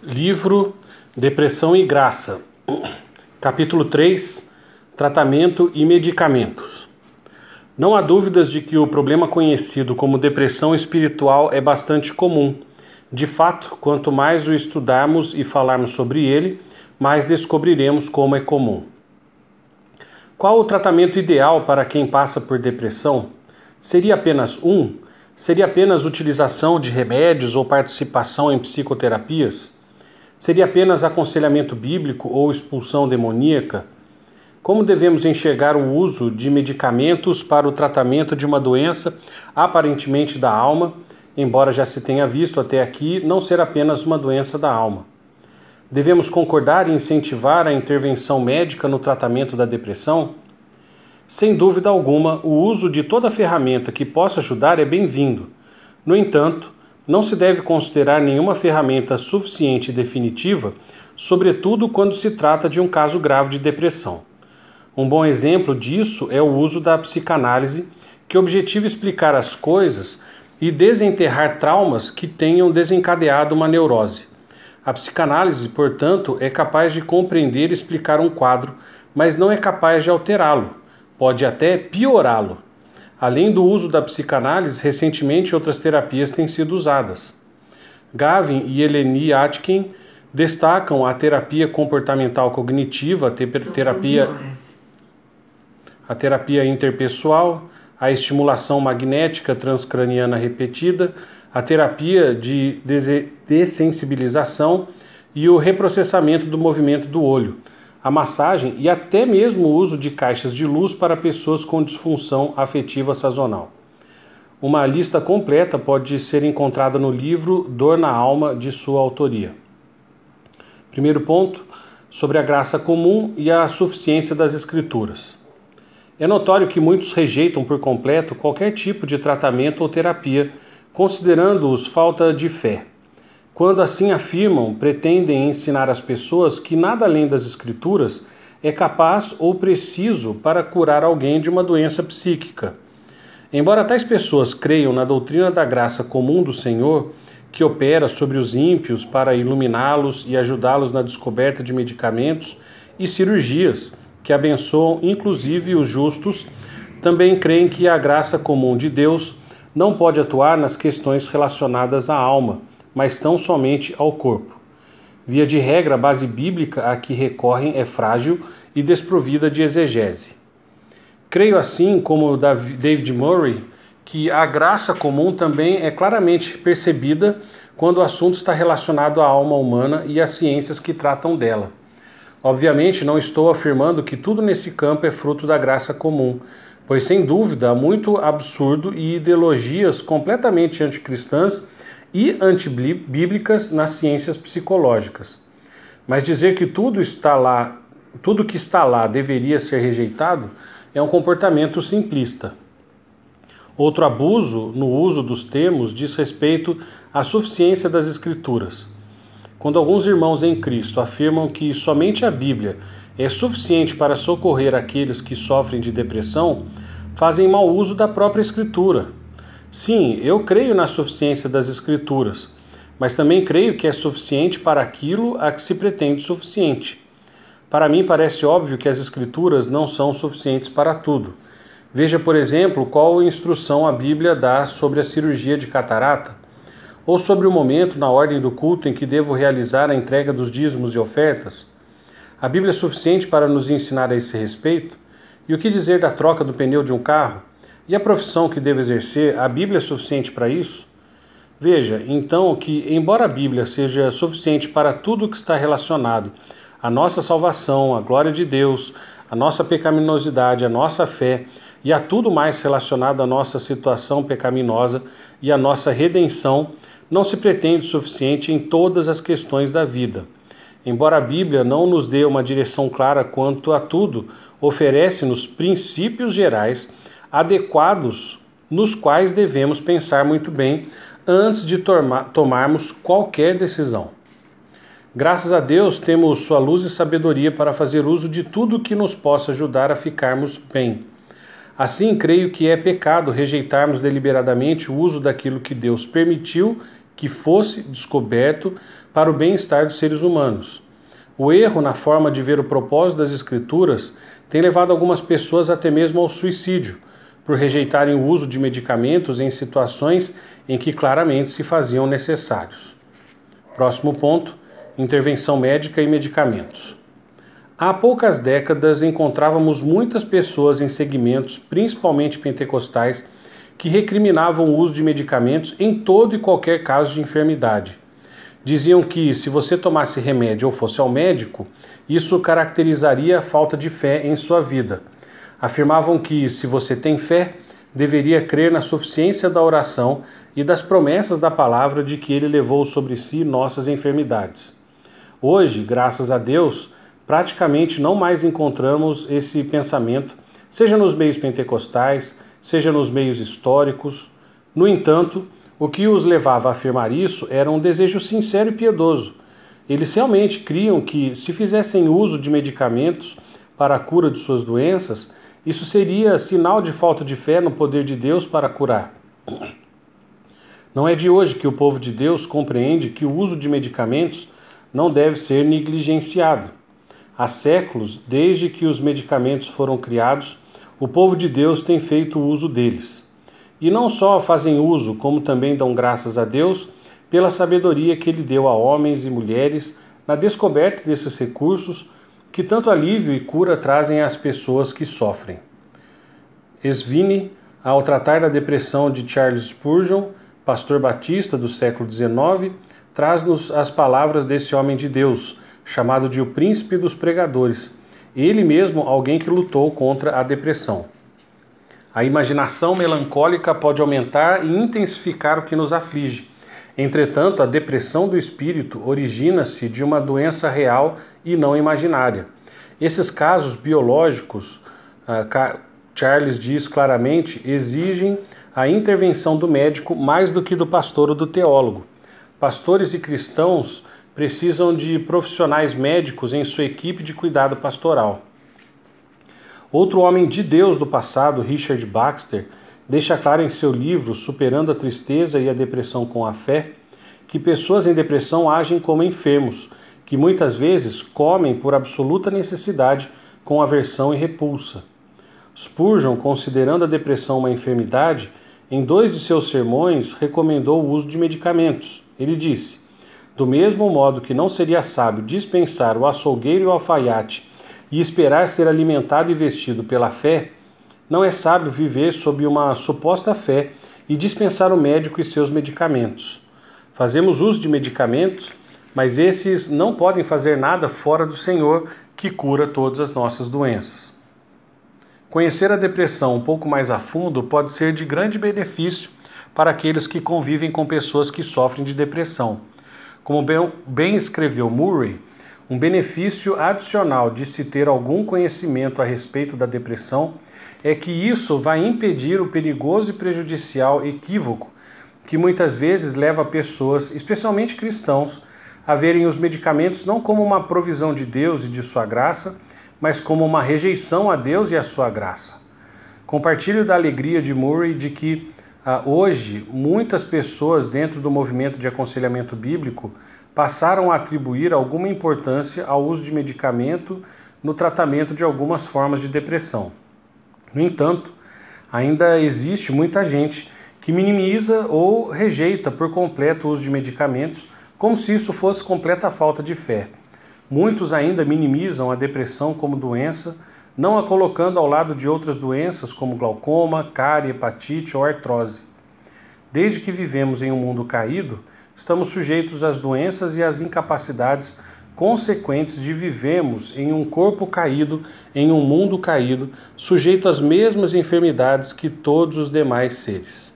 Livro Depressão e Graça, capítulo 3 Tratamento e Medicamentos. Não há dúvidas de que o problema conhecido como depressão espiritual é bastante comum. De fato, quanto mais o estudarmos e falarmos sobre ele, mais descobriremos como é comum. Qual o tratamento ideal para quem passa por depressão? Seria apenas um? Seria apenas utilização de remédios ou participação em psicoterapias? Seria apenas aconselhamento bíblico ou expulsão demoníaca? Como devemos enxergar o uso de medicamentos para o tratamento de uma doença aparentemente da alma, embora já se tenha visto até aqui não ser apenas uma doença da alma? Devemos concordar e incentivar a intervenção médica no tratamento da depressão? Sem dúvida alguma, o uso de toda ferramenta que possa ajudar é bem-vindo. No entanto, não se deve considerar nenhuma ferramenta suficiente e definitiva, sobretudo quando se trata de um caso grave de depressão. Um bom exemplo disso é o uso da psicanálise, que objetiva explicar as coisas e desenterrar traumas que tenham desencadeado uma neurose. A psicanálise, portanto, é capaz de compreender e explicar um quadro, mas não é capaz de alterá-lo, pode até piorá-lo. Além do uso da psicanálise, recentemente outras terapias têm sido usadas. Gavin e Eleni Atkin destacam a terapia comportamental cognitiva, a terapia, a terapia interpessoal, a estimulação magnética transcraniana repetida, a terapia de dessensibilização e o reprocessamento do movimento do olho a massagem e até mesmo o uso de caixas de luz para pessoas com disfunção afetiva sazonal. Uma lista completa pode ser encontrada no livro Dor na Alma, de sua autoria. Primeiro ponto, sobre a graça comum e a suficiência das Escrituras. É notório que muitos rejeitam por completo qualquer tipo de tratamento ou terapia, considerando-os falta de fé. Quando assim afirmam, pretendem ensinar as pessoas que nada além das Escrituras é capaz ou preciso para curar alguém de uma doença psíquica. Embora tais pessoas creiam na doutrina da graça comum do Senhor, que opera sobre os ímpios para iluminá-los e ajudá-los na descoberta de medicamentos e cirurgias que abençoam inclusive os justos, também creem que a graça comum de Deus não pode atuar nas questões relacionadas à alma mas tão somente ao corpo. Via de regra, a base bíblica a que recorrem é frágil e desprovida de exegese. Creio assim, como David Murray, que a graça comum também é claramente percebida quando o assunto está relacionado à alma humana e às ciências que tratam dela. Obviamente, não estou afirmando que tudo nesse campo é fruto da graça comum, pois sem dúvida há muito absurdo e ideologias completamente anticristãs e antibíblicas nas ciências psicológicas. Mas dizer que tudo está lá, tudo que está lá deveria ser rejeitado é um comportamento simplista. Outro abuso no uso dos termos diz respeito à suficiência das escrituras. Quando alguns irmãos em Cristo afirmam que somente a Bíblia é suficiente para socorrer aqueles que sofrem de depressão, fazem mau uso da própria Escritura Sim, eu creio na suficiência das Escrituras, mas também creio que é suficiente para aquilo a que se pretende suficiente. Para mim, parece óbvio que as Escrituras não são suficientes para tudo. Veja, por exemplo, qual instrução a Bíblia dá sobre a cirurgia de catarata, ou sobre o momento na ordem do culto em que devo realizar a entrega dos dízimos e ofertas. A Bíblia é suficiente para nos ensinar a esse respeito? E o que dizer da troca do pneu de um carro? E a profissão que devo exercer, a Bíblia é suficiente para isso? Veja, então, que embora a Bíblia seja suficiente para tudo o que está relacionado à nossa salvação, à glória de Deus, à nossa pecaminosidade, à nossa fé e a tudo mais relacionado à nossa situação pecaminosa e à nossa redenção, não se pretende suficiente em todas as questões da vida. Embora a Bíblia não nos dê uma direção clara quanto a tudo, oferece-nos princípios gerais adequados nos quais devemos pensar muito bem antes de tomarmos qualquer decisão. Graças a Deus temos Sua luz e sabedoria para fazer uso de tudo que nos possa ajudar a ficarmos bem. Assim, creio que é pecado rejeitarmos deliberadamente o uso daquilo que Deus permitiu que fosse descoberto para o bem-estar dos seres humanos. O erro na forma de ver o propósito das Escrituras tem levado algumas pessoas até mesmo ao suicídio, por rejeitarem o uso de medicamentos em situações em que claramente se faziam necessários. Próximo ponto: intervenção médica e medicamentos. Há poucas décadas encontrávamos muitas pessoas em segmentos, principalmente pentecostais, que recriminavam o uso de medicamentos em todo e qualquer caso de enfermidade. Diziam que se você tomasse remédio ou fosse ao médico, isso caracterizaria a falta de fé em sua vida. Afirmavam que se você tem fé, deveria crer na suficiência da oração e das promessas da palavra de que ele levou sobre si nossas enfermidades. Hoje, graças a Deus, praticamente não mais encontramos esse pensamento, seja nos meios pentecostais, seja nos meios históricos. No entanto, o que os levava a afirmar isso era um desejo sincero e piedoso. Eles realmente criam que, se fizessem uso de medicamentos para a cura de suas doenças, isso seria sinal de falta de fé no poder de Deus para curar. Não é de hoje que o povo de Deus compreende que o uso de medicamentos não deve ser negligenciado. Há séculos, desde que os medicamentos foram criados, o povo de Deus tem feito uso deles. E não só fazem uso, como também dão graças a Deus pela sabedoria que Ele deu a homens e mulheres na descoberta desses recursos que tanto alívio e cura trazem às pessoas que sofrem. Svini, ao tratar da depressão de Charles Spurgeon, pastor batista do século XIX, traz-nos as palavras desse homem de Deus, chamado de o príncipe dos pregadores, ele mesmo alguém que lutou contra a depressão. A imaginação melancólica pode aumentar e intensificar o que nos aflige. Entretanto, a depressão do espírito origina-se de uma doença real e não imaginária. Esses casos biológicos, ah, Charles diz claramente, exigem a intervenção do médico mais do que do pastor ou do teólogo. Pastores e cristãos precisam de profissionais médicos em sua equipe de cuidado pastoral. Outro homem de Deus do passado, Richard Baxter, deixa claro em seu livro Superando a Tristeza e a Depressão com a Fé que pessoas em depressão agem como enfermos, que muitas vezes comem por absoluta necessidade com aversão e repulsa. Spurgeon, considerando a depressão uma enfermidade, em dois de seus sermões recomendou o uso de medicamentos. Ele disse: Do mesmo modo que não seria sábio dispensar o açougueiro e o alfaiate e esperar ser alimentado e vestido pela fé, não é sábio viver sob uma suposta fé e dispensar o médico e seus medicamentos. Fazemos uso de medicamentos, mas esses não podem fazer nada fora do Senhor que cura todas as nossas doenças. Conhecer a depressão um pouco mais a fundo pode ser de grande benefício para aqueles que convivem com pessoas que sofrem de depressão. Como bem escreveu Murray, um benefício adicional de se ter algum conhecimento a respeito da depressão é que isso vai impedir o perigoso e prejudicial equívoco que muitas vezes leva pessoas, especialmente cristãos, a verem os medicamentos não como uma provisão de Deus e de sua graça, mas como uma rejeição a Deus e a sua graça. Compartilho da alegria de Murray de que ah, hoje muitas pessoas dentro do movimento de aconselhamento bíblico passaram a atribuir alguma importância ao uso de medicamento no tratamento de algumas formas de depressão. No entanto, ainda existe muita gente que minimiza ou rejeita por completo o uso de medicamentos, como se isso fosse completa falta de fé. Muitos ainda minimizam a depressão como doença, não a colocando ao lado de outras doenças como glaucoma, cárie, hepatite ou artrose. Desde que vivemos em um mundo caído, estamos sujeitos às doenças e às incapacidades consequentes de vivemos em um corpo caído, em um mundo caído, sujeito às mesmas enfermidades que todos os demais seres.